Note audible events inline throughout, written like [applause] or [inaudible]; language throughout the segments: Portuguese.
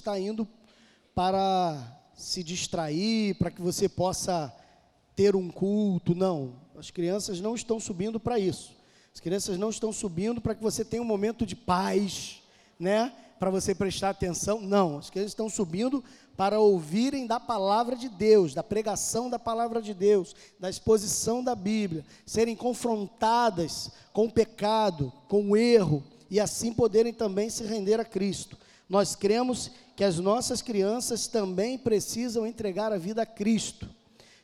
está indo para se distrair, para que você possa ter um culto. Não, as crianças não estão subindo para isso. As crianças não estão subindo para que você tenha um momento de paz, né? Para você prestar atenção. Não, as crianças estão subindo para ouvirem da palavra de Deus, da pregação da palavra de Deus, da exposição da Bíblia, serem confrontadas com o pecado, com o erro e assim poderem também se render a Cristo. Nós cremos que as nossas crianças também precisam entregar a vida a Cristo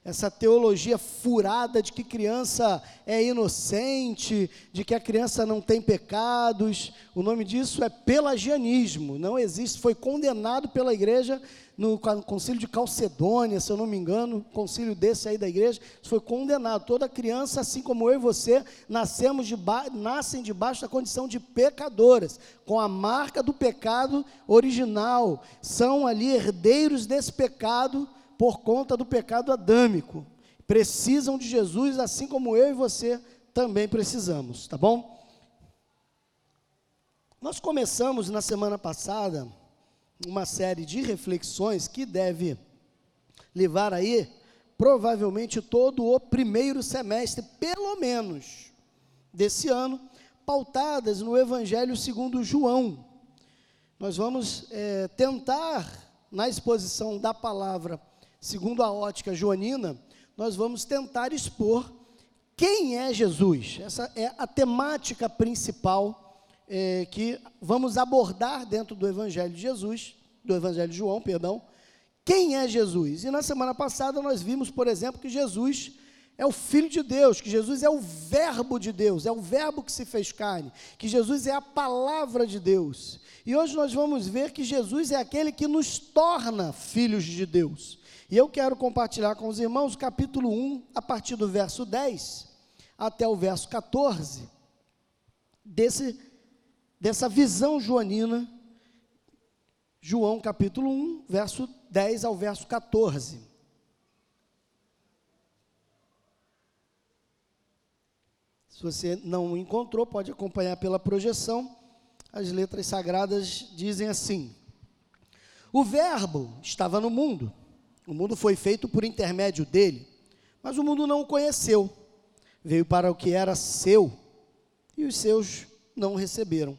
essa teologia furada de que criança é inocente, de que a criança não tem pecados. O nome disso é pelagianismo. Não existe, foi condenado pela igreja no concílio de Calcedônia, se eu não me engano, concílio desse aí da igreja, foi condenado. Toda criança, assim como eu e você, nascemos nascem debaixo da condição de pecadoras, com a marca do pecado original. São ali herdeiros desse pecado por conta do pecado adâmico. Precisam de Jesus, assim como eu e você também precisamos, tá bom? Nós começamos na semana passada uma série de reflexões que deve levar aí provavelmente todo o primeiro semestre, pelo menos, desse ano, pautadas no Evangelho segundo João. Nós vamos é, tentar, na exposição da palavra segundo a ótica joanina, nós vamos tentar expor quem é Jesus. Essa é a temática principal é, que vamos abordar dentro do Evangelho de Jesus, do Evangelho de João, perdão. Quem é Jesus? E na semana passada nós vimos, por exemplo, que Jesus é o Filho de Deus, que Jesus é o Verbo de Deus, é o Verbo que se fez carne, que Jesus é a palavra de Deus. E hoje nós vamos ver que Jesus é aquele que nos torna filhos de Deus. E eu quero compartilhar com os irmãos o capítulo 1, a partir do verso 10 até o verso 14, desse, dessa visão joanina, João capítulo 1, verso 10 ao verso 14. Se você não encontrou, pode acompanhar pela projeção. As letras sagradas dizem assim: O Verbo estava no mundo o mundo foi feito por intermédio dele, mas o mundo não o conheceu. Veio para o que era seu, e os seus não o receberam.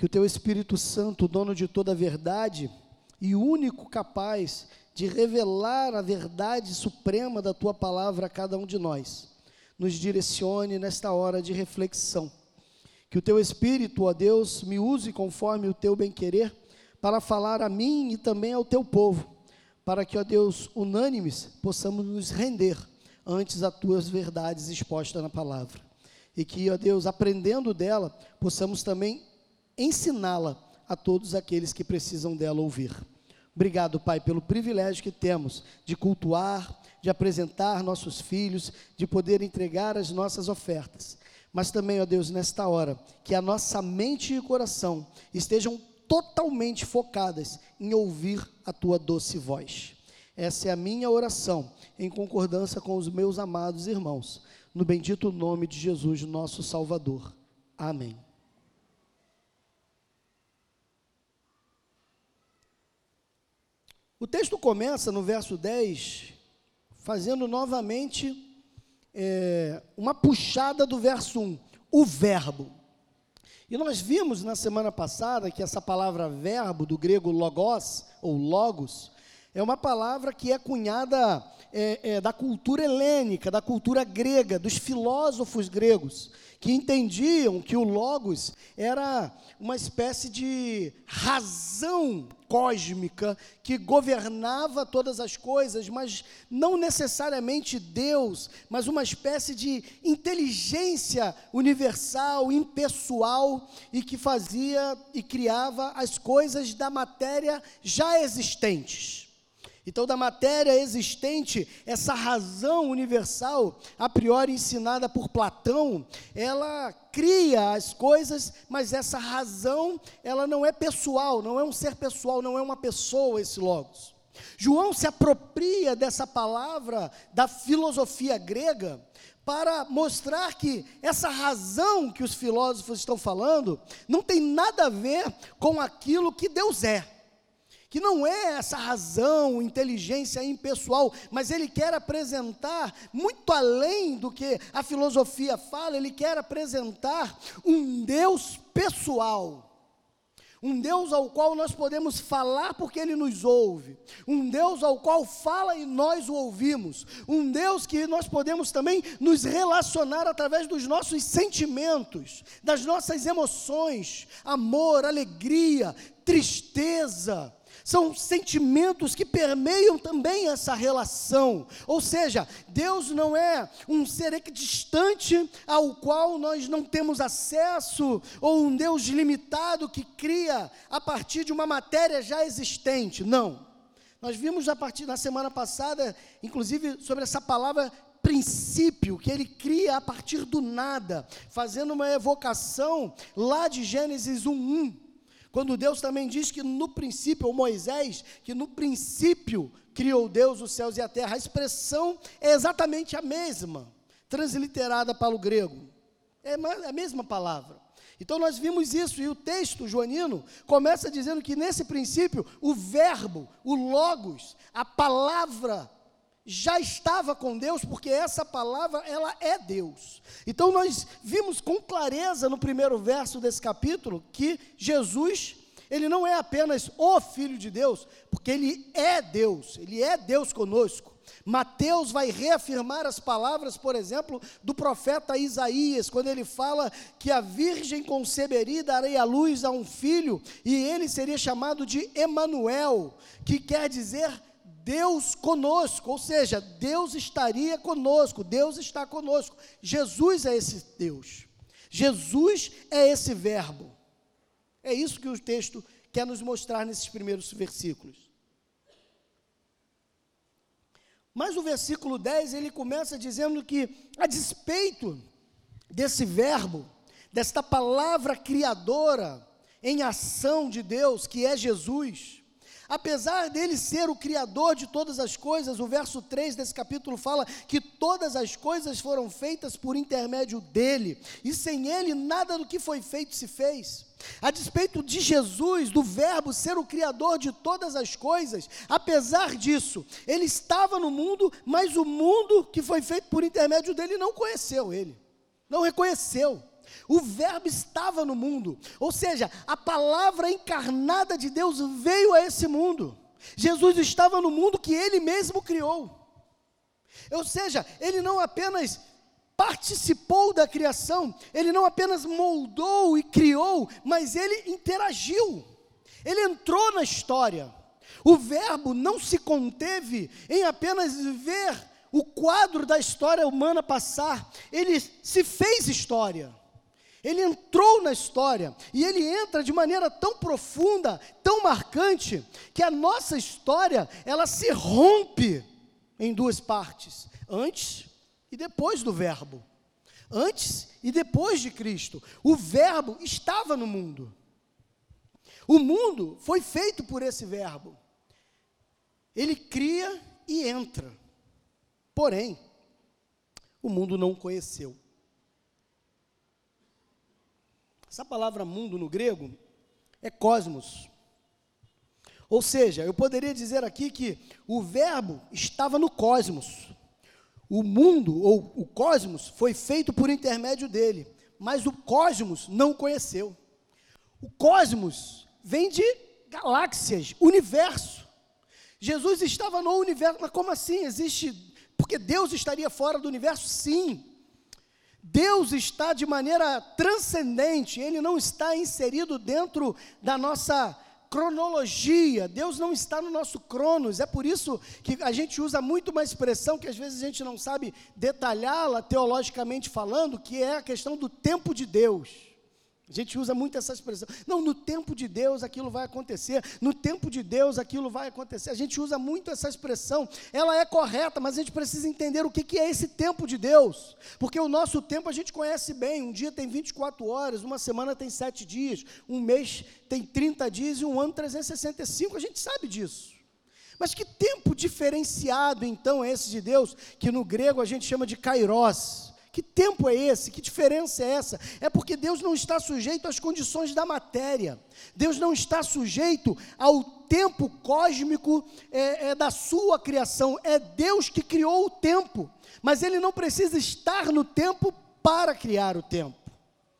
Que o teu Espírito Santo, dono de toda a verdade e único capaz de revelar a verdade suprema da tua palavra a cada um de nós, nos direcione nesta hora de reflexão. Que o teu Espírito, ó Deus, me use conforme o teu bem-querer para falar a mim e também ao teu povo para que, ó Deus, unânimes, possamos nos render antes das tuas verdades expostas na palavra. E que, ó Deus, aprendendo dela, possamos também ensiná-la a todos aqueles que precisam dela ouvir. Obrigado, Pai, pelo privilégio que temos de cultuar, de apresentar nossos filhos, de poder entregar as nossas ofertas. Mas também, ó Deus, nesta hora, que a nossa mente e coração estejam totalmente focadas em ouvir a tua doce voz. Essa é a minha oração, em concordância com os meus amados irmãos, no bendito nome de Jesus, nosso Salvador. Amém. O texto começa no verso 10, fazendo novamente é, uma puxada do verso 1, o Verbo. E nós vimos na semana passada que essa palavra verbo, do grego logos, ou logos, é uma palavra que é cunhada é, é, da cultura helênica, da cultura grega, dos filósofos gregos que entendiam que o Logos era uma espécie de razão cósmica que governava todas as coisas, mas não necessariamente Deus, mas uma espécie de inteligência universal, impessoal e que fazia e criava as coisas da matéria já existentes. Então, da matéria existente, essa razão universal, a priori ensinada por Platão, ela cria as coisas, mas essa razão, ela não é pessoal, não é um ser pessoal, não é uma pessoa esse Logos. João se apropria dessa palavra da filosofia grega para mostrar que essa razão que os filósofos estão falando não tem nada a ver com aquilo que Deus é que não é essa razão, inteligência impessoal, mas ele quer apresentar muito além do que a filosofia fala, ele quer apresentar um Deus pessoal. Um Deus ao qual nós podemos falar porque Ele nos ouve. Um Deus ao qual fala e nós o ouvimos. Um Deus que nós podemos também nos relacionar através dos nossos sentimentos, das nossas emoções, amor, alegria, tristeza são sentimentos que permeiam também essa relação. Ou seja, Deus não é um ser equidistante ao qual nós não temos acesso, ou um Deus limitado que cria a partir de uma matéria já existente. Não. Nós vimos a partir na semana passada, inclusive, sobre essa palavra princípio que ele cria a partir do nada, fazendo uma evocação lá de Gênesis 1:1 quando Deus também diz que no princípio, ou Moisés, que no princípio criou Deus os céus e a terra, a expressão é exatamente a mesma, transliterada para o grego. É a mesma palavra. Então nós vimos isso, e o texto joanino começa dizendo que nesse princípio, o verbo, o logos, a palavra já estava com Deus, porque essa palavra, ela é Deus. Então nós vimos com clareza no primeiro verso desse capítulo que Jesus, ele não é apenas o filho de Deus, porque ele é Deus, ele é Deus conosco. Mateus vai reafirmar as palavras, por exemplo, do profeta Isaías, quando ele fala que a virgem conceberia e a luz a um filho, e ele seria chamado de Emanuel, que quer dizer Deus conosco, ou seja, Deus estaria conosco, Deus está conosco. Jesus é esse Deus. Jesus é esse verbo. É isso que o texto quer nos mostrar nesses primeiros versículos. Mas o versículo 10, ele começa dizendo que, a despeito desse verbo, desta palavra criadora em ação de Deus, que é Jesus, Apesar dele ser o criador de todas as coisas, o verso 3 desse capítulo fala que todas as coisas foram feitas por intermédio dele, e sem ele nada do que foi feito se fez. A despeito de Jesus, do Verbo ser o Criador de todas as coisas, apesar disso, ele estava no mundo, mas o mundo que foi feito por intermédio dele não conheceu ele, não reconheceu. O Verbo estava no mundo, ou seja, a palavra encarnada de Deus veio a esse mundo. Jesus estava no mundo que ele mesmo criou. Ou seja, ele não apenas participou da criação, ele não apenas moldou e criou, mas ele interagiu. Ele entrou na história. O Verbo não se conteve em apenas ver o quadro da história humana passar, ele se fez história. Ele entrou na história e ele entra de maneira tão profunda, tão marcante, que a nossa história, ela se rompe em duas partes, antes e depois do verbo. Antes e depois de Cristo. O verbo estava no mundo. O mundo foi feito por esse verbo. Ele cria e entra. Porém, o mundo não o conheceu. Essa palavra mundo no grego é cosmos. Ou seja, eu poderia dizer aqui que o verbo estava no cosmos. O mundo ou o cosmos foi feito por intermédio dele, mas o cosmos não o conheceu. O cosmos vem de galáxias, universo. Jesus estava no universo, mas como assim? Existe. Porque Deus estaria fora do universo? Sim. Deus está de maneira transcendente, Ele não está inserido dentro da nossa cronologia, Deus não está no nosso cronos, é por isso que a gente usa muito uma expressão que às vezes a gente não sabe detalhá-la teologicamente falando, que é a questão do tempo de Deus. A gente usa muito essa expressão. Não, no tempo de Deus aquilo vai acontecer. No tempo de Deus aquilo vai acontecer. A gente usa muito essa expressão. Ela é correta, mas a gente precisa entender o que, é esse tempo de Deus. Porque o nosso tempo a gente conhece bem. Um dia tem 24 horas, uma semana tem 7 dias, um mês tem 30 dias e um ano 365. A gente sabe disso. Mas que tempo diferenciado então é esse de Deus, que no grego a gente chama de kairos? Que tempo é esse? Que diferença é essa? É porque Deus não está sujeito às condições da matéria. Deus não está sujeito ao tempo cósmico é, é, da sua criação. É Deus que criou o tempo. Mas Ele não precisa estar no tempo para criar o tempo.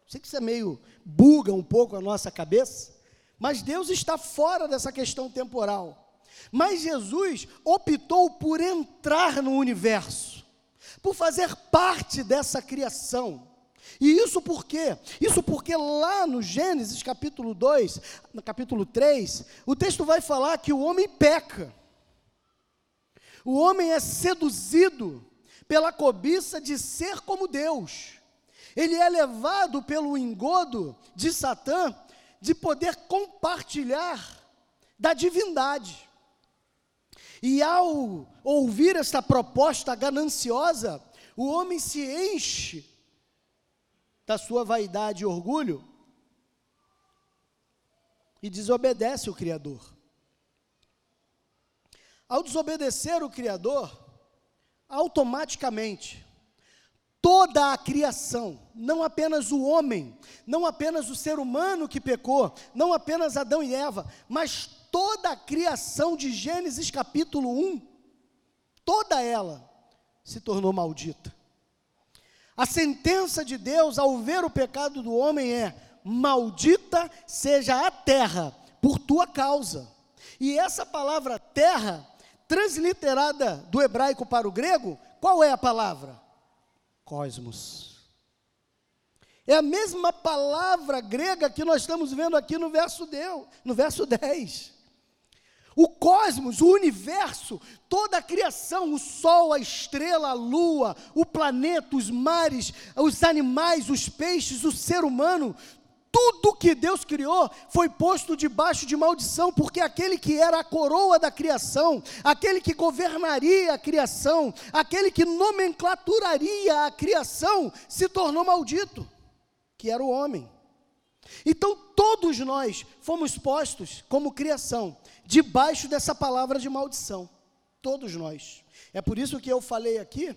Sei que isso é meio buga um pouco a nossa cabeça, mas Deus está fora dessa questão temporal. Mas Jesus optou por entrar no universo por fazer parte dessa criação. E isso por quê? Isso porque lá no Gênesis capítulo 2, no capítulo 3, o texto vai falar que o homem peca. O homem é seduzido pela cobiça de ser como Deus. Ele é levado pelo engodo de Satã de poder compartilhar da divindade. E ao ouvir esta proposta gananciosa, o homem se enche da sua vaidade e orgulho e desobedece o Criador. Ao desobedecer o Criador, automaticamente, toda a criação, não apenas o homem, não apenas o ser humano que pecou, não apenas Adão e Eva, mas toda a criação de Gênesis capítulo 1, toda ela se tornou maldita. A sentença de Deus ao ver o pecado do homem é: maldita seja a terra por tua causa. E essa palavra terra, transliterada do hebraico para o grego, qual é a palavra? Cosmos. É a mesma palavra grega que nós estamos vendo aqui no verso, Deus, no verso 10. O cosmos, o universo, toda a criação, o sol, a estrela, a lua, o planeta, os mares, os animais, os peixes, o ser humano, tudo que Deus criou foi posto debaixo de maldição, porque aquele que era a coroa da criação, aquele que governaria a criação, aquele que nomenclaturaria a criação, se tornou maldito, que era o homem. Então todos nós fomos postos como criação debaixo dessa palavra de maldição. Todos nós. É por isso que eu falei aqui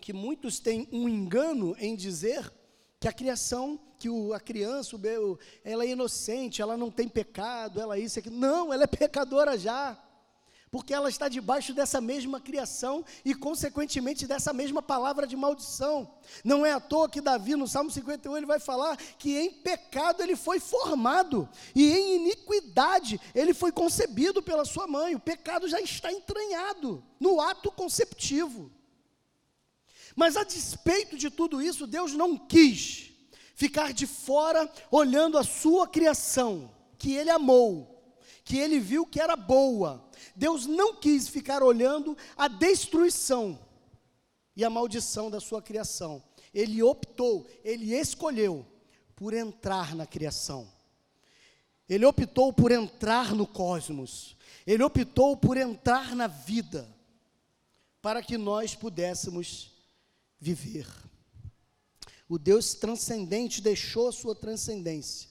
que muitos têm um engano em dizer que a criação, que o, a criança, o, ela é inocente, ela não tem pecado, ela é isso, aqui. Não, ela é pecadora já porque ela está debaixo dessa mesma criação e, consequentemente, dessa mesma palavra de maldição. Não é à toa que Davi, no Salmo 51, ele vai falar que em pecado ele foi formado e em iniquidade ele foi concebido pela sua mãe. O pecado já está entranhado no ato conceptivo. Mas a despeito de tudo isso, Deus não quis ficar de fora olhando a sua criação, que ele amou, que ele viu que era boa Deus não quis ficar olhando a destruição e a maldição da sua criação. Ele optou, ele escolheu por entrar na criação. Ele optou por entrar no cosmos. Ele optou por entrar na vida para que nós pudéssemos viver. O Deus transcendente deixou a sua transcendência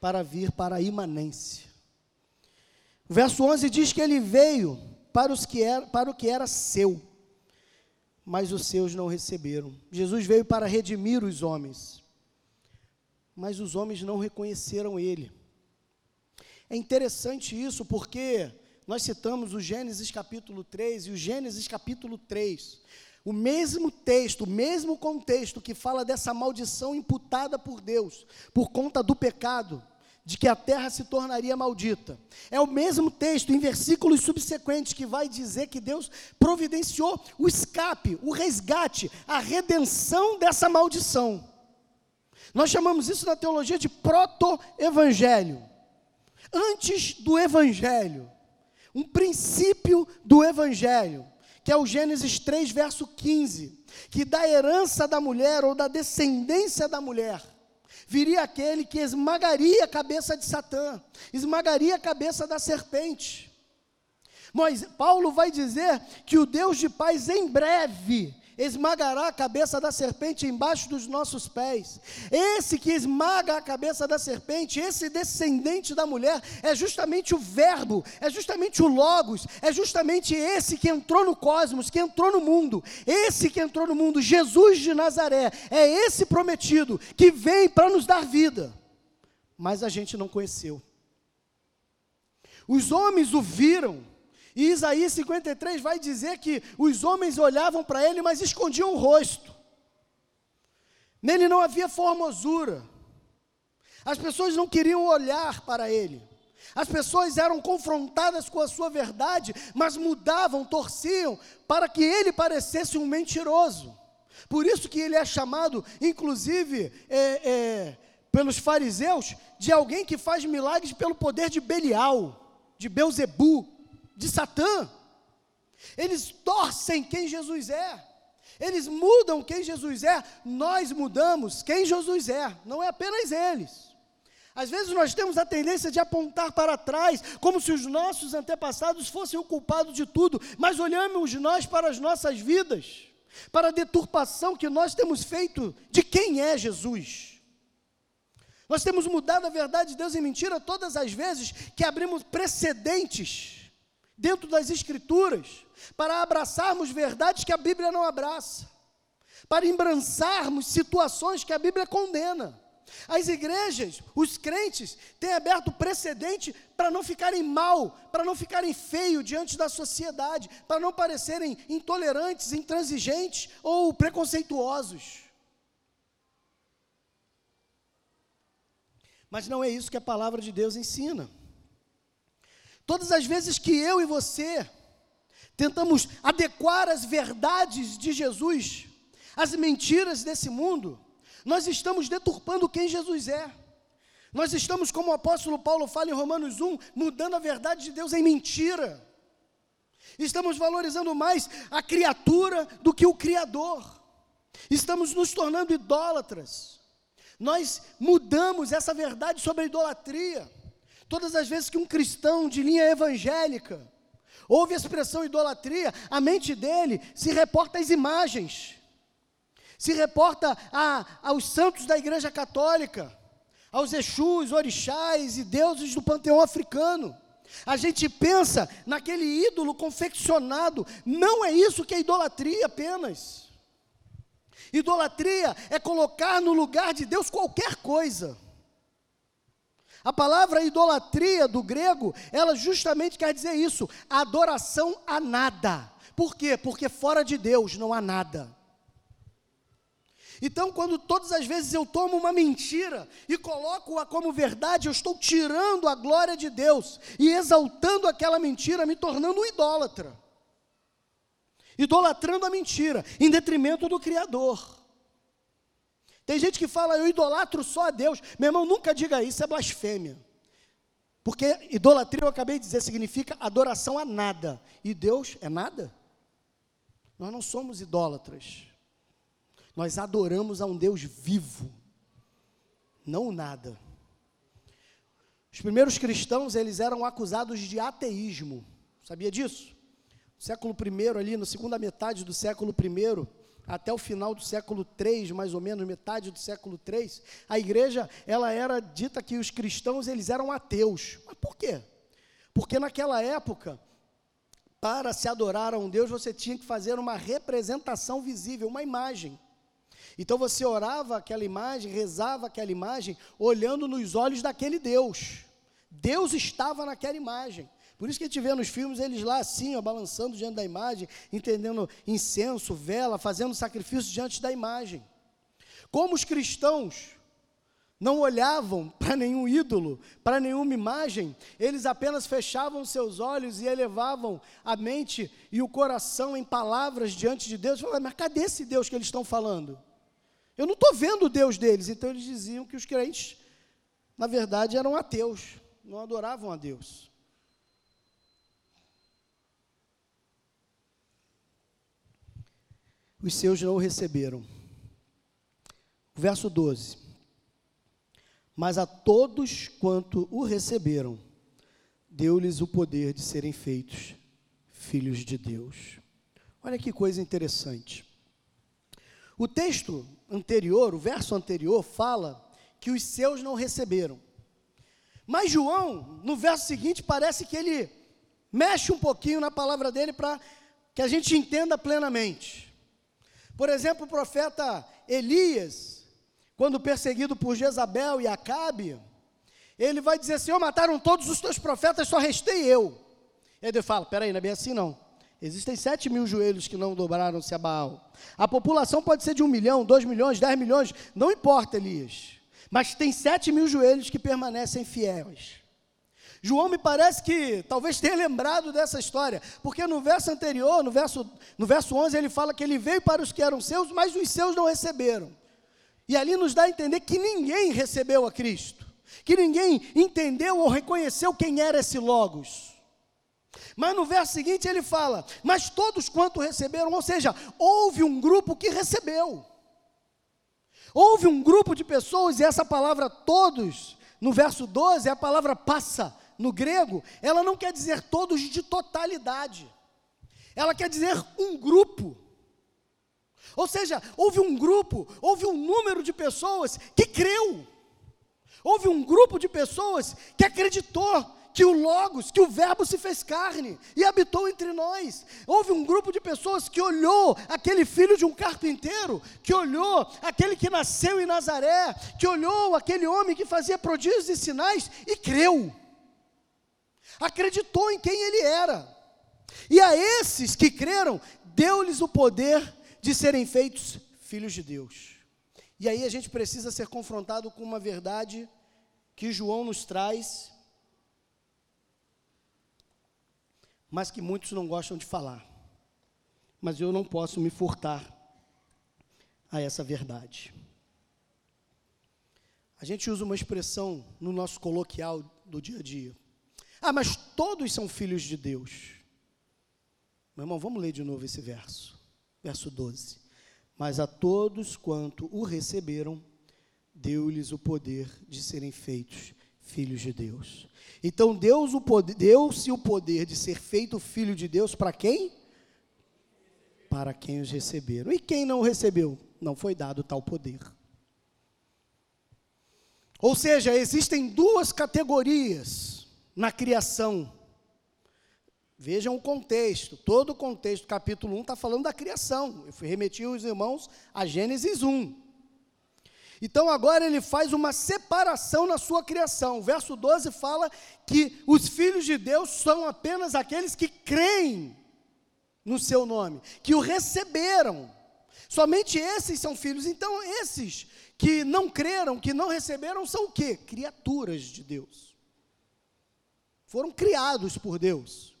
para vir para a imanência. O verso 11 diz que ele veio para, os que era, para o que era seu, mas os seus não receberam. Jesus veio para redimir os homens, mas os homens não reconheceram ele. É interessante isso porque nós citamos o Gênesis capítulo 3 e o Gênesis capítulo 3. O mesmo texto, o mesmo contexto que fala dessa maldição imputada por Deus por conta do pecado de que a terra se tornaria maldita. É o mesmo texto, em versículos subsequentes, que vai dizer que Deus providenciou o escape, o resgate, a redenção dessa maldição. Nós chamamos isso na teologia de proto-evangelho. Antes do evangelho, um princípio do evangelho, que é o Gênesis 3, verso 15, que da herança da mulher ou da descendência da mulher viria aquele que esmagaria a cabeça de Satã, esmagaria a cabeça da serpente. Mas Paulo vai dizer que o Deus de paz em breve esmagará a cabeça da serpente embaixo dos nossos pés. Esse que esmaga a cabeça da serpente, esse descendente da mulher, é justamente o Verbo, é justamente o Logos, é justamente esse que entrou no cosmos, que entrou no mundo. Esse que entrou no mundo, Jesus de Nazaré, é esse prometido que vem para nos dar vida. Mas a gente não conheceu. Os homens o viram e Isaías 53 vai dizer que os homens olhavam para ele, mas escondiam o rosto. Nele não havia formosura. As pessoas não queriam olhar para ele. As pessoas eram confrontadas com a sua verdade, mas mudavam, torciam para que ele parecesse um mentiroso. Por isso que ele é chamado, inclusive, é, é, pelos fariseus, de alguém que faz milagres pelo poder de Belial, de Beuzebu de Satã. Eles torcem quem Jesus é. Eles mudam quem Jesus é. Nós mudamos quem Jesus é. Não é apenas eles. Às vezes nós temos a tendência de apontar para trás, como se os nossos antepassados fossem o culpado de tudo, mas olhamos nós para as nossas vidas, para a deturpação que nós temos feito de quem é Jesus. Nós temos mudado a verdade de Deus em mentira todas as vezes que abrimos precedentes dentro das Escrituras, para abraçarmos verdades que a Bíblia não abraça, para embrançarmos situações que a Bíblia condena. As igrejas, os crentes, têm aberto precedente para não ficarem mal, para não ficarem feio diante da sociedade, para não parecerem intolerantes, intransigentes ou preconceituosos. Mas não é isso que a palavra de Deus ensina. Todas as vezes que eu e você tentamos adequar as verdades de Jesus às mentiras desse mundo, nós estamos deturpando quem Jesus é. Nós estamos, como o apóstolo Paulo fala em Romanos 1, mudando a verdade de Deus em mentira. Estamos valorizando mais a criatura do que o Criador. Estamos nos tornando idólatras. Nós mudamos essa verdade sobre a idolatria. Todas as vezes que um cristão de linha evangélica ouve a expressão idolatria, a mente dele se reporta às imagens, se reporta a, aos santos da Igreja Católica, aos Exus, orixás e deuses do panteão africano. A gente pensa naquele ídolo confeccionado, não é isso que é idolatria apenas. Idolatria é colocar no lugar de Deus qualquer coisa. A palavra idolatria do grego, ela justamente quer dizer isso, adoração a nada. Por quê? Porque fora de Deus não há nada. Então, quando todas as vezes eu tomo uma mentira e coloco-a como verdade, eu estou tirando a glória de Deus e exaltando aquela mentira, me tornando um idólatra. Idolatrando a mentira, em detrimento do Criador. Tem gente que fala, eu idolatro só a Deus. Meu irmão, nunca diga isso, é blasfêmia. Porque idolatria, eu acabei de dizer, significa adoração a nada. E Deus é nada? Nós não somos idólatras. Nós adoramos a um Deus vivo, não nada. Os primeiros cristãos, eles eram acusados de ateísmo. Sabia disso? No século I, ali, na segunda metade do século I, até o final do século III, mais ou menos, metade do século III, a igreja, ela era dita que os cristãos, eles eram ateus. Mas por quê? Porque naquela época, para se adorar a um Deus, você tinha que fazer uma representação visível, uma imagem. Então você orava aquela imagem, rezava aquela imagem, olhando nos olhos daquele Deus. Deus estava naquela imagem. Por isso que a gente vê nos filmes eles lá assim, ó, balançando diante da imagem, entendendo incenso, vela, fazendo sacrifício diante da imagem. Como os cristãos não olhavam [laughs] para nenhum ídolo, para nenhuma imagem, eles apenas fechavam seus olhos e elevavam a mente e o coração em palavras diante de Deus. Falavam, mas cadê esse Deus que eles estão falando? Eu não estou vendo o Deus deles. Então eles diziam que os crentes, na verdade, eram ateus, não adoravam a Deus. Os seus não o receberam. Verso 12. Mas a todos quanto o receberam, deu-lhes o poder de serem feitos filhos de Deus. Olha que coisa interessante. O texto anterior, o verso anterior, fala que os seus não receberam. Mas João, no verso seguinte, parece que ele mexe um pouquinho na palavra dele para que a gente entenda plenamente. Por exemplo, o profeta Elias, quando perseguido por Jezabel e Acabe, ele vai dizer: Senhor, mataram todos os teus profetas, só restei eu. E aí Deus fala: peraí, não é bem assim não. Existem sete mil joelhos que não dobraram-se a Baal. A população pode ser de um milhão, dois milhões, dez milhões, não importa, Elias. Mas tem sete mil joelhos que permanecem fiéis. João me parece que talvez tenha lembrado dessa história, porque no verso anterior, no verso, no verso 11, ele fala que ele veio para os que eram seus, mas os seus não receberam. E ali nos dá a entender que ninguém recebeu a Cristo, que ninguém entendeu ou reconheceu quem era esse Logos. Mas no verso seguinte ele fala: Mas todos quanto receberam, ou seja, houve um grupo que recebeu. Houve um grupo de pessoas, e essa palavra todos, no verso 12, é a palavra passa, no grego, ela não quer dizer todos de totalidade, ela quer dizer um grupo. Ou seja, houve um grupo, houve um número de pessoas que creu, houve um grupo de pessoas que acreditou, que o Logos, que o Verbo se fez carne e habitou entre nós. Houve um grupo de pessoas que olhou aquele filho de um carpinteiro, que olhou aquele que nasceu em Nazaré, que olhou aquele homem que fazia prodígios e sinais e creu. Acreditou em quem ele era. E a esses que creram, deu-lhes o poder de serem feitos filhos de Deus. E aí a gente precisa ser confrontado com uma verdade que João nos traz mas que muitos não gostam de falar. Mas eu não posso me furtar a essa verdade. A gente usa uma expressão no nosso coloquial do dia a dia. Ah, mas todos são filhos de Deus. Meu irmão, vamos ler de novo esse verso. Verso 12. Mas a todos quanto o receberam, deu-lhes o poder de serem feitos filhos de Deus. Então Deus o poder, deu-se o poder de ser feito filho de Deus para quem? Para quem os receberam. E quem não recebeu? Não foi dado tal poder. Ou seja, existem duas categorias na criação. Vejam o contexto, todo o contexto, capítulo 1 está falando da criação. Eu fui remetir os irmãos a Gênesis 1. Então agora ele faz uma separação na sua criação. O verso 12 fala que os filhos de Deus são apenas aqueles que creem no seu nome, que o receberam. Somente esses são filhos. Então esses que não creram, que não receberam, são o quê? Criaturas de Deus. Foram criados por Deus.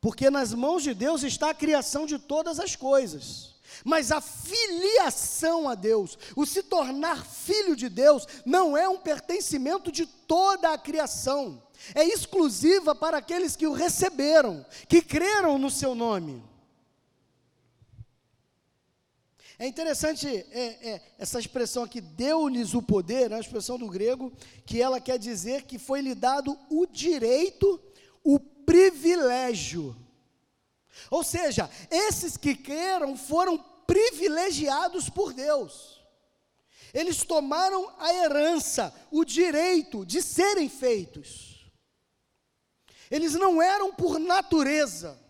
Porque nas mãos de Deus está a criação de todas as coisas. Mas a filiação a Deus, o se tornar filho de Deus, não é um pertencimento de toda a criação, é exclusiva para aqueles que o receberam, que creram no seu nome. É interessante é, é, essa expressão aqui, deu-lhes o poder, é uma expressão do grego, que ela quer dizer que foi lhe dado o direito, o privilégio ou seja, esses que creram foram privilegiados por Deus. Eles tomaram a herança, o direito de serem feitos. Eles não eram por natureza.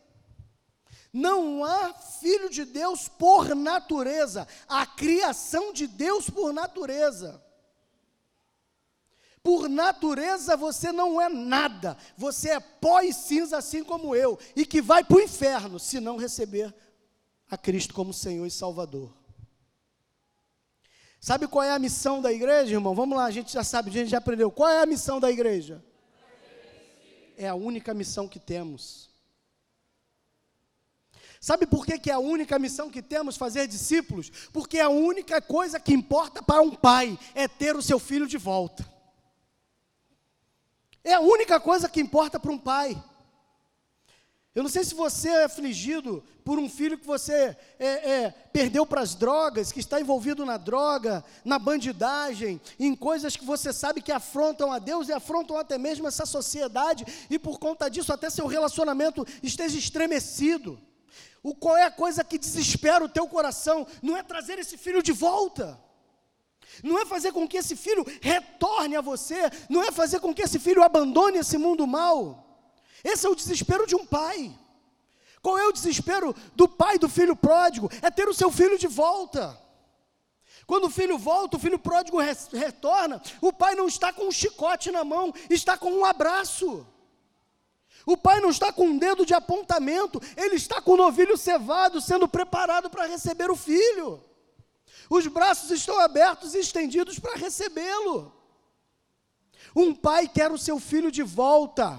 Não há filho de Deus por natureza, a criação de Deus por natureza. Por natureza você não é nada, você é pó e cinza, assim como eu, e que vai para o inferno se não receber a Cristo como Senhor e Salvador. Sabe qual é a missão da igreja, irmão? Vamos lá, a gente já sabe, a gente já aprendeu. Qual é a missão da igreja? É a única missão que temos. Sabe por que, que é a única missão que temos fazer discípulos? Porque a única coisa que importa para um pai é ter o seu filho de volta. É a única coisa que importa para um pai. Eu não sei se você é afligido por um filho que você é, é, perdeu para as drogas, que está envolvido na droga, na bandidagem, em coisas que você sabe que afrontam a Deus e afrontam até mesmo essa sociedade, e por conta disso até seu relacionamento esteja estremecido. O qual é a coisa que desespera o teu coração? Não é trazer esse filho de volta. Não é fazer com que esse filho retorne a você, não é fazer com que esse filho abandone esse mundo mal. Esse é o desespero de um pai. Qual é o desespero do pai do filho pródigo? É ter o seu filho de volta. Quando o filho volta, o filho pródigo retorna, o pai não está com um chicote na mão, está com um abraço. O pai não está com um dedo de apontamento, ele está com o novilho cevado, sendo preparado para receber o filho. Os braços estão abertos e estendidos para recebê-lo. Um pai quer o seu filho de volta.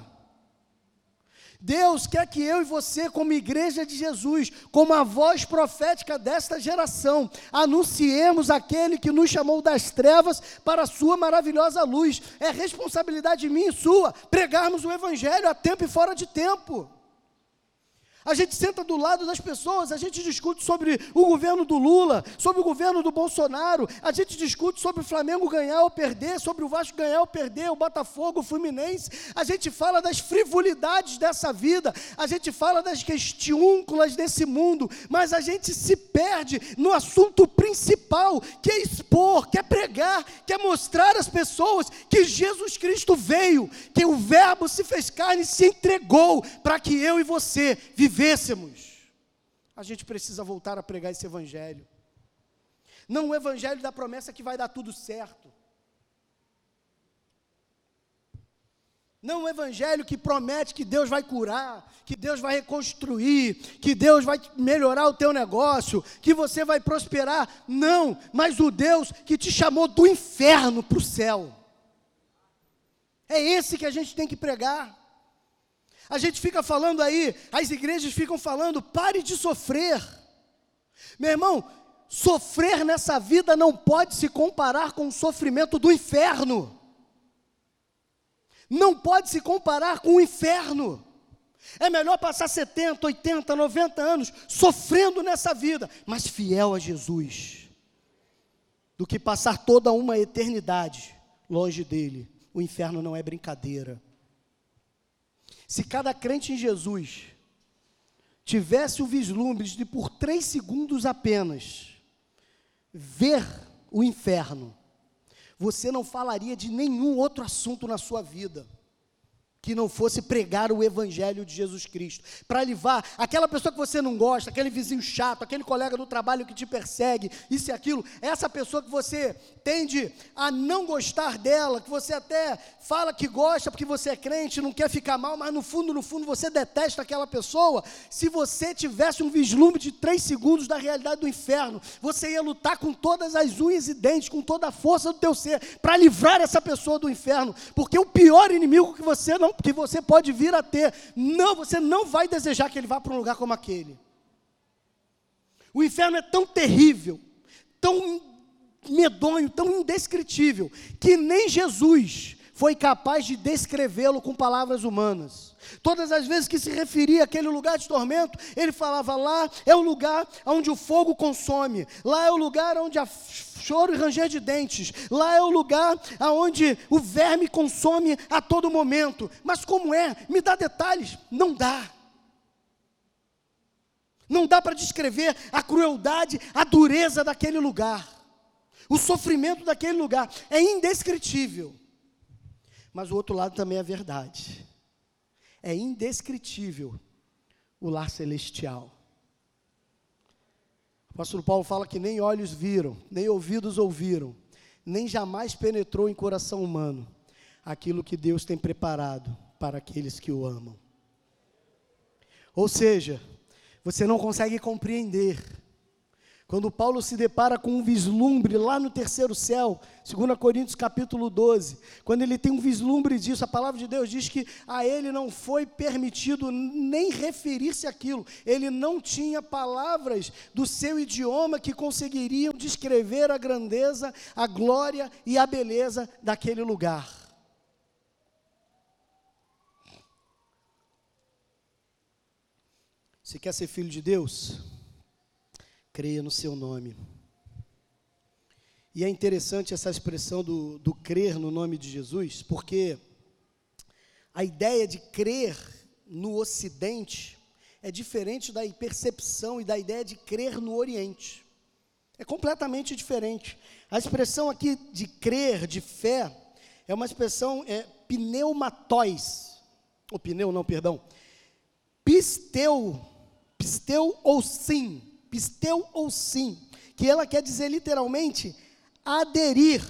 Deus quer que eu e você, como igreja de Jesus, como a voz profética desta geração, anunciemos aquele que nos chamou das trevas para a sua maravilhosa luz. É responsabilidade minha e sua pregarmos o evangelho a tempo e fora de tempo. A gente senta do lado das pessoas, a gente discute sobre o governo do Lula, sobre o governo do Bolsonaro, a gente discute sobre o Flamengo ganhar ou perder, sobre o Vasco ganhar ou perder, o Botafogo, o Fluminense. A gente fala das frivolidades dessa vida, a gente fala das questiúnculas desse mundo, mas a gente se perde no assunto principal, que é expor, que é pregar, que é mostrar às pessoas que Jesus Cristo veio, que o Verbo se fez carne e se entregou para que eu e você vivêssemos vivêssemos, a gente precisa voltar a pregar esse evangelho. Não o evangelho da promessa que vai dar tudo certo. Não o evangelho que promete que Deus vai curar, que Deus vai reconstruir, que Deus vai melhorar o teu negócio, que você vai prosperar. Não, mas o Deus que te chamou do inferno para o céu. É esse que a gente tem que pregar. A gente fica falando aí, as igrejas ficam falando, pare de sofrer. Meu irmão, sofrer nessa vida não pode se comparar com o sofrimento do inferno. Não pode se comparar com o inferno. É melhor passar 70, 80, 90 anos sofrendo nessa vida, mas fiel a Jesus, do que passar toda uma eternidade longe dele. O inferno não é brincadeira. Se cada crente em Jesus tivesse o vislumbre de, por três segundos apenas, ver o inferno, você não falaria de nenhum outro assunto na sua vida que não fosse pregar o Evangelho de Jesus Cristo, para levar aquela pessoa que você não gosta, aquele vizinho chato, aquele colega do trabalho que te persegue, isso e aquilo, essa pessoa que você tende a não gostar dela, que você até fala que gosta porque você é crente, não quer ficar mal, mas no fundo, no fundo você detesta aquela pessoa. Se você tivesse um vislumbre de três segundos da realidade do inferno, você ia lutar com todas as unhas e dentes, com toda a força do teu ser, para livrar essa pessoa do inferno, porque o pior inimigo que você não que você pode vir a ter. Não, você não vai desejar que ele vá para um lugar como aquele. O inferno é tão terrível, tão medonho, tão indescritível, que nem Jesus foi capaz de descrevê-lo com palavras humanas. Todas as vezes que se referia àquele lugar de tormento, ele falava: lá é o lugar onde o fogo consome, lá é o lugar onde há choro e ranger de dentes, lá é o lugar onde o verme consome a todo momento. Mas como é? Me dá detalhes? Não dá. Não dá para descrever a crueldade, a dureza daquele lugar. O sofrimento daquele lugar é indescritível. Mas o outro lado também é verdade. É indescritível o lar celestial. O apóstolo Paulo fala que nem olhos viram, nem ouvidos ouviram, nem jamais penetrou em coração humano aquilo que Deus tem preparado para aqueles que o amam. Ou seja, você não consegue compreender quando Paulo se depara com um vislumbre lá no terceiro céu, 2 Coríntios capítulo 12, quando ele tem um vislumbre disso, a palavra de Deus diz que a ele não foi permitido nem referir-se àquilo, ele não tinha palavras do seu idioma que conseguiriam descrever a grandeza, a glória e a beleza daquele lugar. Você quer ser filho de Deus? Creia no seu nome. E é interessante essa expressão do, do crer no nome de Jesus, porque a ideia de crer no Ocidente é diferente da percepção e da ideia de crer no Oriente. É completamente diferente. A expressão aqui de crer, de fé, é uma expressão é, pneumatóis, ou pneu não, perdão, pisteu, pisteu ou sim, pisteu ou sim, que ela quer dizer literalmente aderir,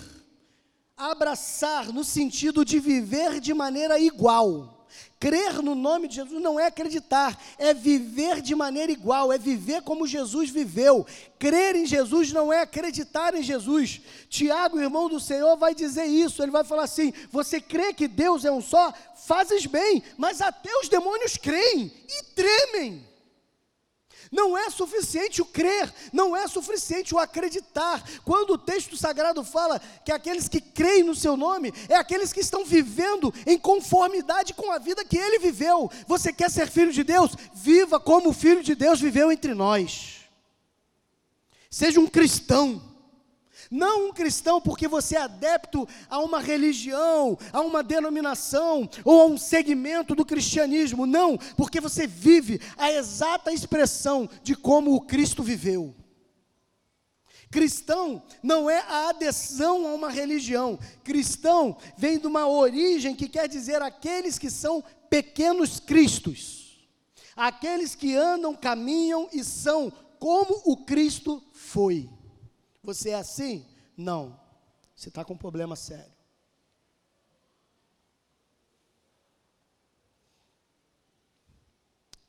abraçar no sentido de viver de maneira igual. Crer no nome de Jesus não é acreditar, é viver de maneira igual, é viver como Jesus viveu. Crer em Jesus não é acreditar em Jesus. Tiago, irmão do Senhor, vai dizer isso. Ele vai falar assim: Você crê que Deus é um só? Fazes bem, mas até os demônios creem e tremem. Não é suficiente o crer, não é suficiente o acreditar. Quando o texto sagrado fala que aqueles que creem no seu nome é aqueles que estão vivendo em conformidade com a vida que ele viveu. Você quer ser filho de Deus? Viva como o filho de Deus viveu entre nós. Seja um cristão. Não um cristão porque você é adepto a uma religião, a uma denominação ou a um segmento do cristianismo. Não, porque você vive a exata expressão de como o Cristo viveu. Cristão não é a adesão a uma religião. Cristão vem de uma origem que quer dizer aqueles que são pequenos cristos. Aqueles que andam, caminham e são como o Cristo foi. Você é assim? Não. Você está com um problema sério.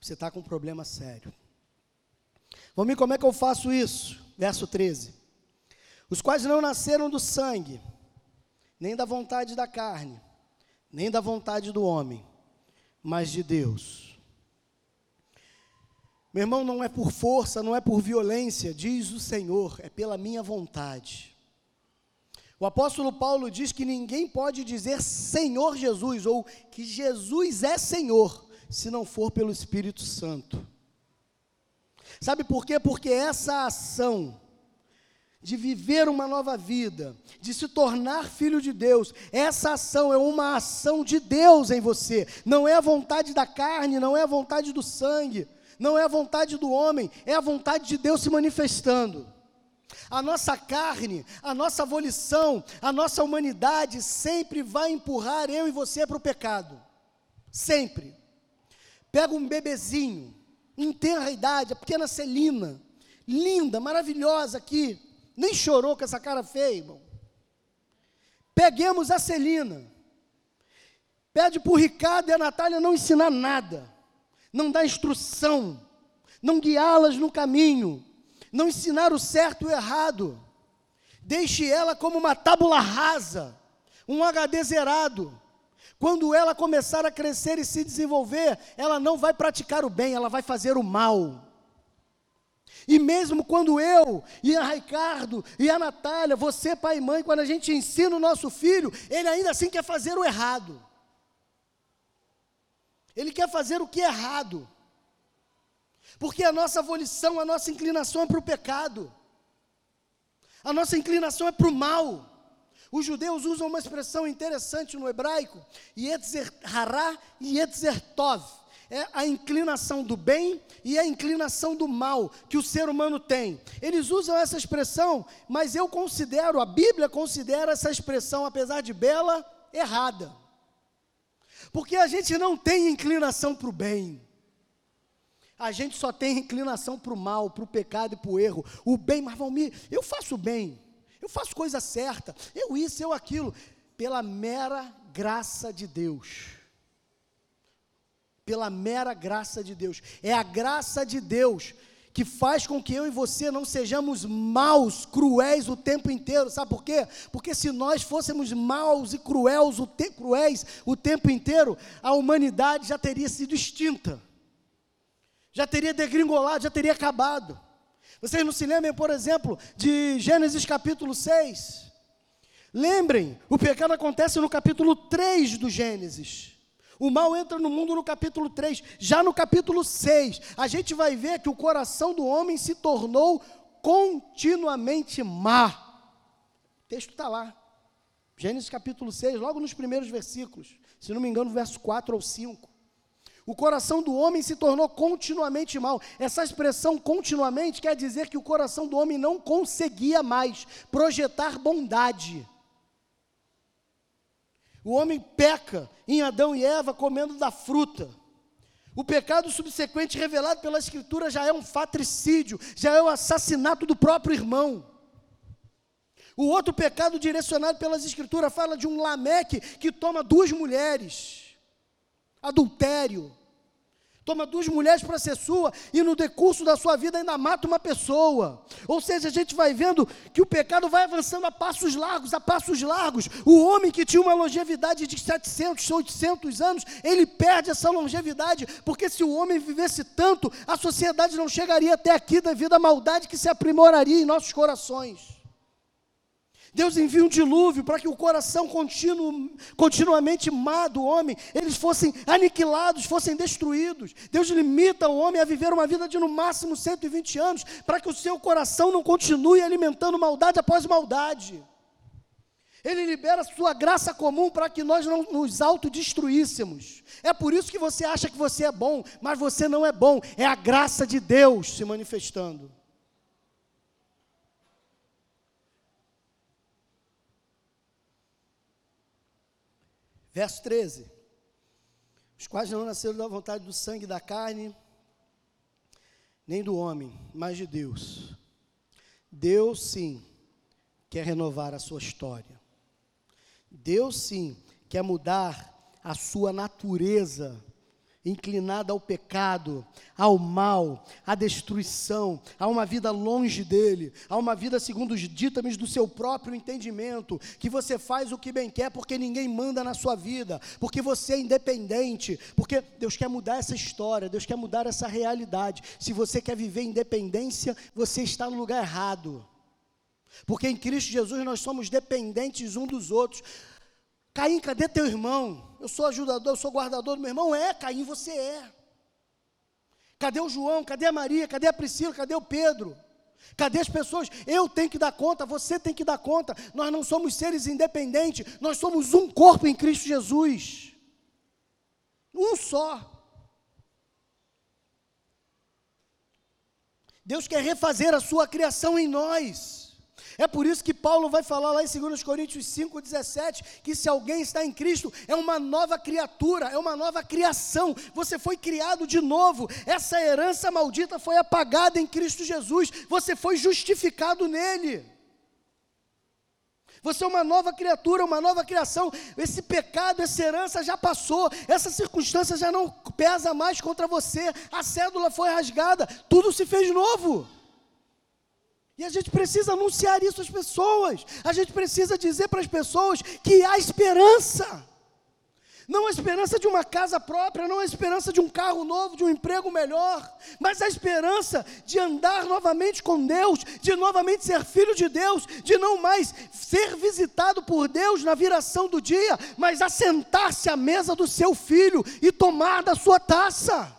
Você está com um problema sério. Vamos ver como é que eu faço isso? Verso 13. Os quais não nasceram do sangue, nem da vontade da carne, nem da vontade do homem, mas de Deus. Meu irmão, não é por força, não é por violência, diz o Senhor, é pela minha vontade. O apóstolo Paulo diz que ninguém pode dizer Senhor Jesus, ou que Jesus é Senhor, se não for pelo Espírito Santo. Sabe por quê? Porque essa ação de viver uma nova vida, de se tornar filho de Deus, essa ação é uma ação de Deus em você, não é a vontade da carne, não é a vontade do sangue não é a vontade do homem, é a vontade de Deus se manifestando. A nossa carne, a nossa volição, a nossa humanidade sempre vai empurrar eu e você para o pecado. Sempre. Pega um bebezinho, em tenra idade, a pequena Celina, linda, maravilhosa aqui, nem chorou com essa cara feia, irmão. Peguemos a Celina, pede para o Ricardo e a Natália não ensinar nada não dar instrução, não guiá-las no caminho, não ensinar o certo e o errado. Deixe ela como uma tábula rasa, um HD zerado. Quando ela começar a crescer e se desenvolver, ela não vai praticar o bem, ela vai fazer o mal. E mesmo quando eu e a Ricardo e a Natália, você pai e mãe, quando a gente ensina o nosso filho, ele ainda assim quer fazer o errado. Ele quer fazer o que é errado. Porque a nossa volição, a nossa inclinação é para o pecado. A nossa inclinação é para o mal. Os judeus usam uma expressão interessante no hebraico, Yetzer hará e Yetzer tov. É a inclinação do bem e a inclinação do mal que o ser humano tem. Eles usam essa expressão, mas eu considero, a Bíblia considera essa expressão, apesar de bela, errada. Porque a gente não tem inclinação para o bem. A gente só tem inclinação para o mal, para o pecado e para o erro. O bem, mas Valmir, eu faço bem, eu faço coisa certa, eu isso, eu aquilo, pela mera graça de Deus. Pela mera graça de Deus. É a graça de Deus que faz com que eu e você não sejamos maus, cruéis o tempo inteiro. Sabe por quê? Porque se nós fôssemos maus e cruéis o, te cruéis o tempo inteiro, a humanidade já teria sido extinta, já teria degringolado, já teria acabado. Vocês não se lembram, por exemplo, de Gênesis capítulo 6? Lembrem, o pecado acontece no capítulo 3 do Gênesis. O mal entra no mundo no capítulo 3. Já no capítulo 6, a gente vai ver que o coração do homem se tornou continuamente má. O texto está lá. Gênesis capítulo 6, logo nos primeiros versículos. Se não me engano, verso 4 ou 5. O coração do homem se tornou continuamente mal. Essa expressão continuamente quer dizer que o coração do homem não conseguia mais projetar bondade. O homem peca em Adão e Eva comendo da fruta. O pecado subsequente revelado pela Escritura já é um fatricídio, já é o assassinato do próprio irmão. O outro pecado direcionado pelas Escrituras fala de um Lameque que toma duas mulheres, adultério toma duas mulheres para ser sua e no decurso da sua vida ainda mata uma pessoa. Ou seja, a gente vai vendo que o pecado vai avançando a passos largos, a passos largos. O homem que tinha uma longevidade de 700, 800 anos, ele perde essa longevidade, porque se o homem vivesse tanto, a sociedade não chegaria até aqui devido à maldade que se aprimoraria em nossos corações. Deus envia um dilúvio para que o coração continuo, continuamente má do homem, eles fossem aniquilados, fossem destruídos. Deus limita o homem a viver uma vida de no máximo 120 anos, para que o seu coração não continue alimentando maldade após maldade. Ele libera a sua graça comum para que nós não nos autodestruíssemos. É por isso que você acha que você é bom, mas você não é bom. É a graça de Deus se manifestando. Verso 13: Os quais não nasceram da vontade do sangue da carne, nem do homem, mas de Deus. Deus sim quer renovar a sua história. Deus sim quer mudar a sua natureza inclinada ao pecado, ao mal, à destruição, a uma vida longe dele, a uma vida segundo os dítames do seu próprio entendimento, que você faz o que bem quer porque ninguém manda na sua vida, porque você é independente, porque Deus quer mudar essa história, Deus quer mudar essa realidade. Se você quer viver independência, você está no lugar errado. Porque em Cristo Jesus nós somos dependentes um dos outros. Caim, cadê teu irmão? Eu sou ajudador, eu sou guardador do meu irmão. É, Caim, você é. Cadê o João? Cadê a Maria? Cadê a Priscila? Cadê o Pedro? Cadê as pessoas? Eu tenho que dar conta, você tem que dar conta. Nós não somos seres independentes, nós somos um corpo em Cristo Jesus. Um só. Deus quer refazer a sua criação em nós. É por isso que Paulo vai falar lá em 2 Coríntios 5,17 que se alguém está em Cristo, é uma nova criatura, é uma nova criação. Você foi criado de novo. Essa herança maldita foi apagada em Cristo Jesus. Você foi justificado nele. Você é uma nova criatura, uma nova criação. Esse pecado, essa herança já passou. Essa circunstância já não pesa mais contra você. A cédula foi rasgada. Tudo se fez novo. E a gente precisa anunciar isso às pessoas. A gente precisa dizer para as pessoas que há esperança. Não a esperança de uma casa própria, não a esperança de um carro novo, de um emprego melhor, mas a esperança de andar novamente com Deus, de novamente ser filho de Deus, de não mais ser visitado por Deus na viração do dia, mas assentar-se à mesa do seu filho e tomar da sua taça. A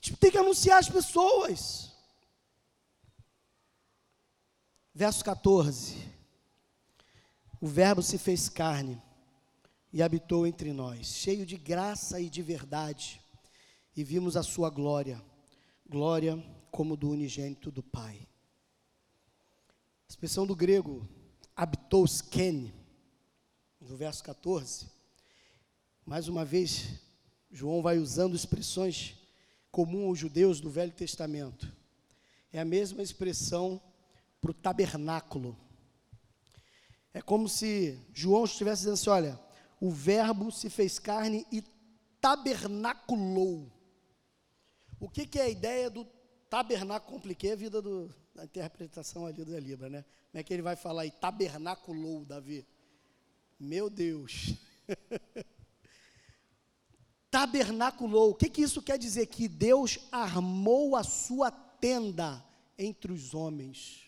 gente tem que anunciar às pessoas. Verso 14: O Verbo se fez carne e habitou entre nós, cheio de graça e de verdade, e vimos a sua glória, glória como do unigênito do Pai. A expressão do grego habitou skene, no verso 14, mais uma vez, João vai usando expressões comuns aos judeus do Velho Testamento. É a mesma expressão para o tabernáculo. É como se João estivesse dizendo assim: olha, o Verbo se fez carne e tabernaculou. O que, que é a ideia do tabernáculo? Compliquei a vida do, da interpretação ali do Libra, né? Como é que ele vai falar aí? Tabernaculou, Davi. Meu Deus. [laughs] tabernaculou. O que, que isso quer dizer? Que Deus armou a sua tenda entre os homens.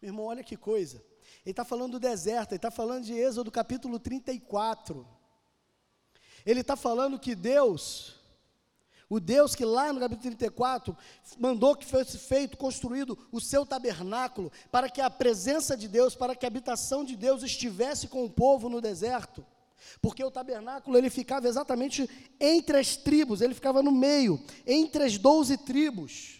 Meu irmão, olha que coisa. Ele está falando do deserto, ele está falando de Êxodo capítulo 34. Ele está falando que Deus, o Deus que lá no capítulo 34 mandou que fosse feito, construído o seu tabernáculo, para que a presença de Deus, para que a habitação de Deus estivesse com o povo no deserto. Porque o tabernáculo ele ficava exatamente entre as tribos, ele ficava no meio, entre as doze tribos.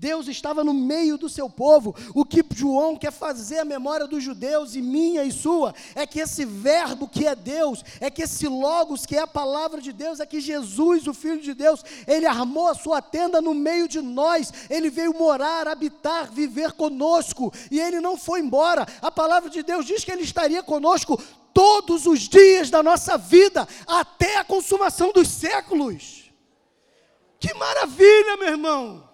Deus estava no meio do seu povo. O que João quer fazer a memória dos judeus e minha e sua é que esse verbo que é Deus, é que esse logos que é a palavra de Deus, é que Jesus, o filho de Deus, ele armou a sua tenda no meio de nós. Ele veio morar, habitar, viver conosco e ele não foi embora. A palavra de Deus diz que ele estaria conosco todos os dias da nossa vida até a consumação dos séculos. Que maravilha, meu irmão!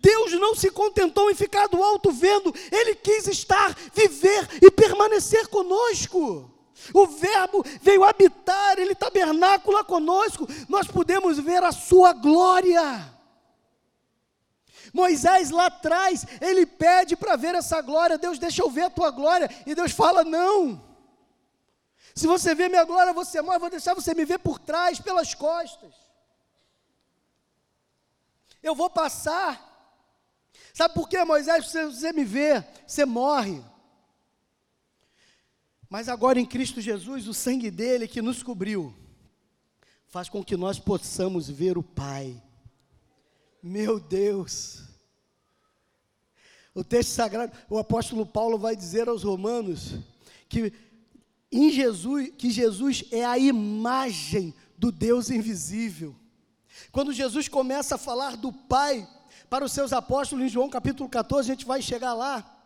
Deus não se contentou em ficar do alto vendo, Ele quis estar, viver e permanecer conosco. O Verbo veio habitar, Ele tabernácula conosco, nós podemos ver a Sua glória. Moisés lá atrás, ele pede para ver essa glória, Deus deixa eu ver a tua glória, e Deus fala: não. Se você vê minha glória, você morre, vou deixar você me ver por trás, pelas costas. Eu vou passar Sabe por quê, Moisés? Se você me vê, você morre. Mas agora em Cristo Jesus, o sangue dele que nos cobriu, faz com que nós possamos ver o Pai. Meu Deus. O texto sagrado, o apóstolo Paulo vai dizer aos romanos que em Jesus, que Jesus é a imagem do Deus invisível. Quando Jesus começa a falar do Pai, para os seus apóstolos em João capítulo 14, a gente vai chegar lá.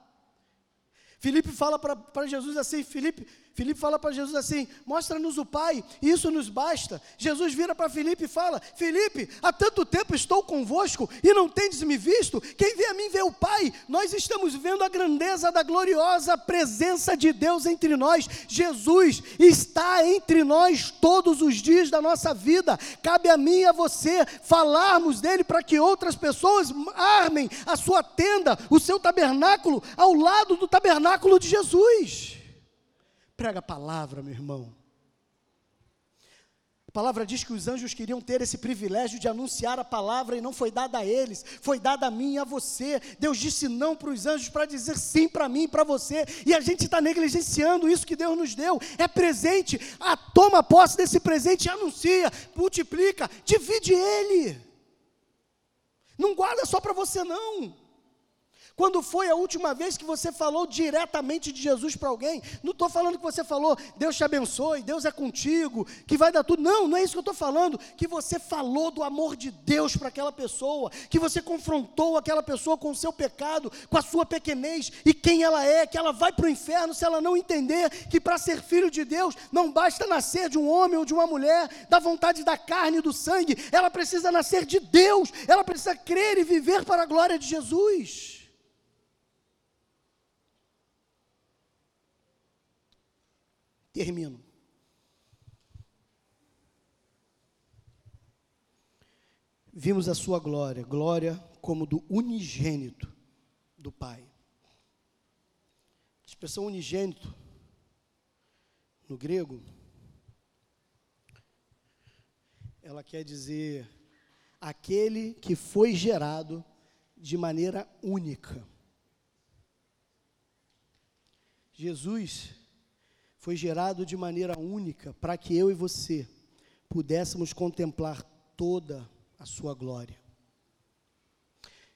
Filipe fala para Jesus assim: Filipe, Filipe fala para Jesus assim: mostra-nos o Pai, isso nos basta. Jesus vira para Filipe e fala: Filipe, há tanto tempo estou convosco e não tendes me visto. Quem vê a mim vê o Pai. Nós estamos vendo a grandeza da gloriosa presença de Deus entre nós. Jesus está entre nós todos os dias da nossa vida. Cabe a mim e a você falarmos dele para que outras pessoas armem a sua tenda, o seu tabernáculo, ao lado do tabernáculo de Jesus. Prega a palavra, meu irmão. A palavra diz que os anjos queriam ter esse privilégio de anunciar a palavra e não foi dada a eles, foi dada a mim e a você. Deus disse não para os anjos para dizer sim para mim e para você, e a gente está negligenciando isso que Deus nos deu. É presente, ah, toma posse desse presente e anuncia, multiplica, divide ele. Não guarda só para você, não. Quando foi a última vez que você falou diretamente de Jesus para alguém? Não estou falando que você falou, Deus te abençoe, Deus é contigo, que vai dar tudo. Não, não é isso que eu estou falando. Que você falou do amor de Deus para aquela pessoa, que você confrontou aquela pessoa com o seu pecado, com a sua pequenez e quem ela é, que ela vai para o inferno se ela não entender que para ser filho de Deus não basta nascer de um homem ou de uma mulher, da vontade da carne e do sangue, ela precisa nascer de Deus, ela precisa crer e viver para a glória de Jesus. Termino. Vimos a sua glória, glória como do unigênito do Pai. A expressão unigênito, no grego, ela quer dizer aquele que foi gerado de maneira única. Jesus foi gerado de maneira única para que eu e você pudéssemos contemplar toda a sua glória.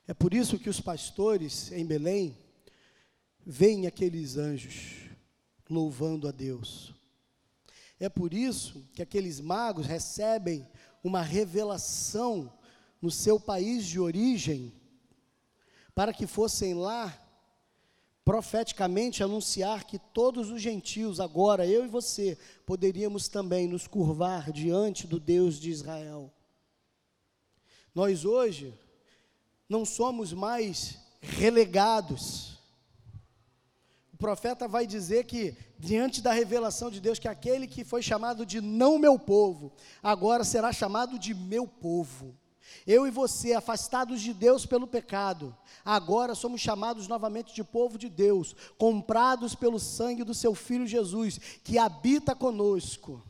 É por isso que os pastores em Belém veem aqueles anjos louvando a Deus. É por isso que aqueles magos recebem uma revelação no seu país de origem, para que fossem lá profeticamente anunciar que todos os gentios, agora eu e você, poderíamos também nos curvar diante do Deus de Israel. Nós hoje não somos mais relegados. O profeta vai dizer que, diante da revelação de Deus, que aquele que foi chamado de não meu povo, agora será chamado de meu povo. Eu e você, afastados de Deus pelo pecado, agora somos chamados novamente de povo de Deus, comprados pelo sangue do seu Filho Jesus, que habita conosco,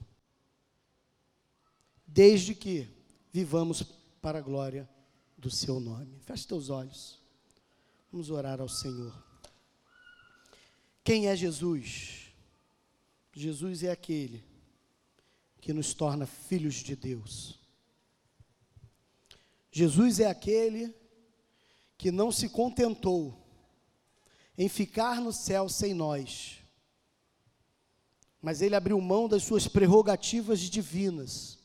desde que vivamos para a glória do seu nome. Feche teus olhos, vamos orar ao Senhor. Quem é Jesus? Jesus é aquele que nos torna filhos de Deus. Jesus é aquele que não se contentou em ficar no céu sem nós, mas ele abriu mão das suas prerrogativas divinas.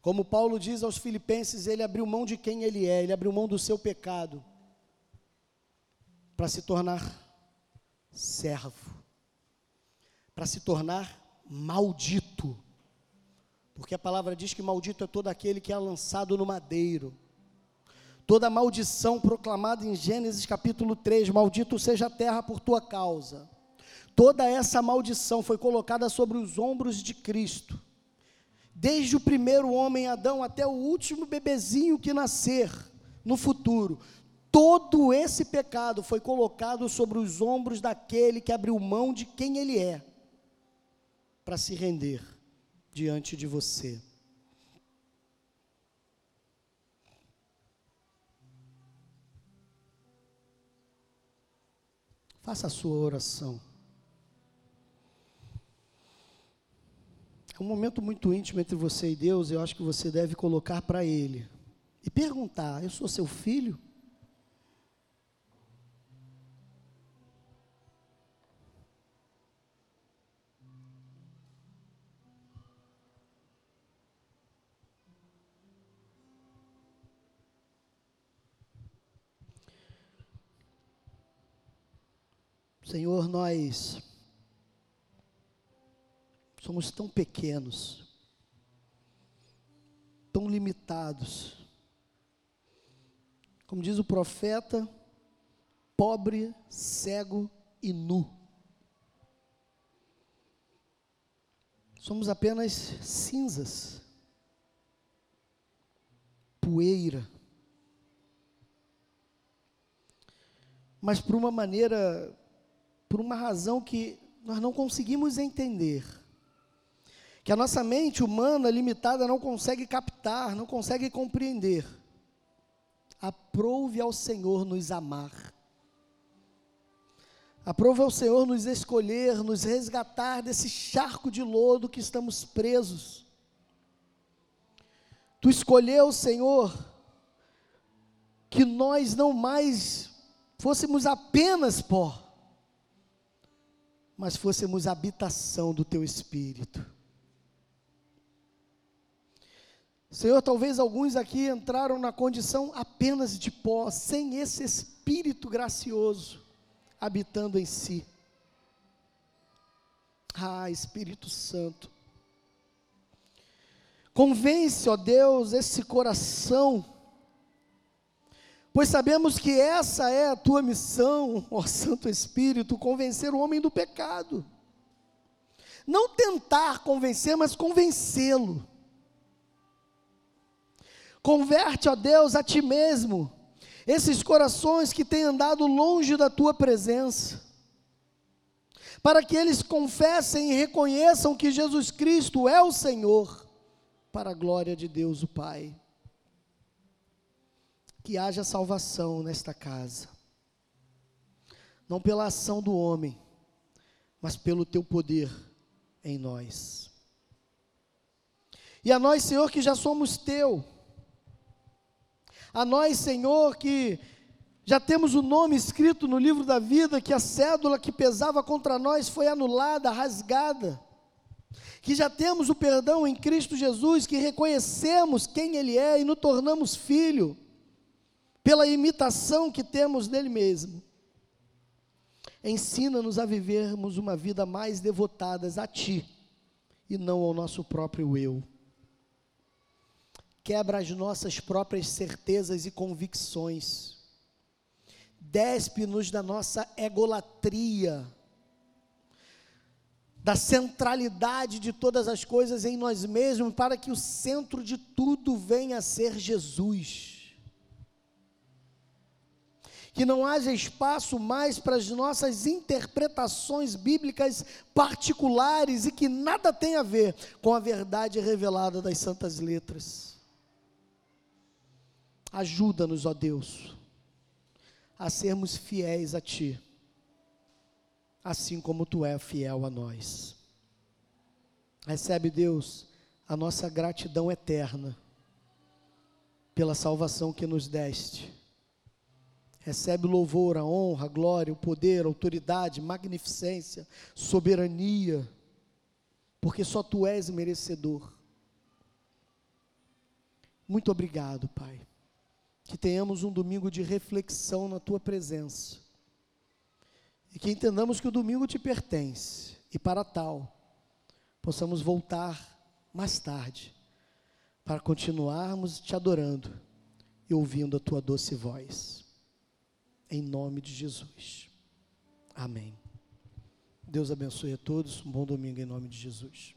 Como Paulo diz aos Filipenses, ele abriu mão de quem ele é, ele abriu mão do seu pecado para se tornar servo, para se tornar maldito porque a palavra diz que maldito é todo aquele que é lançado no madeiro. Toda maldição proclamada em Gênesis capítulo 3, maldito seja a terra por tua causa. Toda essa maldição foi colocada sobre os ombros de Cristo. Desde o primeiro homem Adão até o último bebezinho que nascer no futuro, todo esse pecado foi colocado sobre os ombros daquele que abriu mão de quem ele é para se render diante de você. Faça a sua oração. É um momento muito íntimo entre você e Deus, eu acho que você deve colocar para Ele e perguntar: Eu sou seu filho? Nós somos tão pequenos, tão limitados. Como diz o profeta, pobre, cego e nu. Somos apenas cinzas, poeira. Mas por uma maneira por uma razão que nós não conseguimos entender. Que a nossa mente humana limitada não consegue captar, não consegue compreender. Aprove ao Senhor nos amar. Aprove ao Senhor nos escolher, nos resgatar desse charco de lodo que estamos presos. Tu escolheu, Senhor, que nós não mais fôssemos apenas pó, mas fôssemos habitação do teu espírito. Senhor, talvez alguns aqui entraram na condição apenas de pó, sem esse espírito gracioso habitando em si. Ah, Espírito Santo. Convence, ó Deus, esse coração Pois sabemos que essa é a tua missão, ó Santo Espírito, convencer o homem do pecado. Não tentar convencer, mas convencê-lo. Converte, ó Deus, a ti mesmo, esses corações que têm andado longe da tua presença, para que eles confessem e reconheçam que Jesus Cristo é o Senhor, para a glória de Deus o Pai que haja salvação nesta casa. Não pela ação do homem, mas pelo teu poder em nós. E a nós, Senhor, que já somos teu. A nós, Senhor, que já temos o nome escrito no livro da vida, que a cédula que pesava contra nós foi anulada, rasgada. Que já temos o perdão em Cristo Jesus, que reconhecemos quem Ele é e nos tornamos filho pela imitação que temos nele mesmo. Ensina-nos a vivermos uma vida mais devotadas a Ti e não ao nosso próprio eu. Quebra as nossas próprias certezas e convicções. Despe-nos da nossa egolatria. da centralidade de todas as coisas em nós mesmos, para que o centro de tudo venha a ser Jesus. Que não haja espaço mais para as nossas interpretações bíblicas particulares e que nada tenha a ver com a verdade revelada das Santas Letras. Ajuda-nos, ó Deus, a sermos fiéis a Ti assim como tu é fiel a nós. Recebe, Deus, a nossa gratidão eterna pela salvação que nos deste. Recebe o louvor, a honra, a glória, o poder, a autoridade, magnificência, soberania, porque só tu és merecedor. Muito obrigado, Pai. Que tenhamos um domingo de reflexão na tua presença e que entendamos que o domingo te pertence, e para tal, possamos voltar mais tarde, para continuarmos te adorando e ouvindo a tua doce voz. Em nome de Jesus. Amém. Deus abençoe a todos. Um bom domingo em nome de Jesus.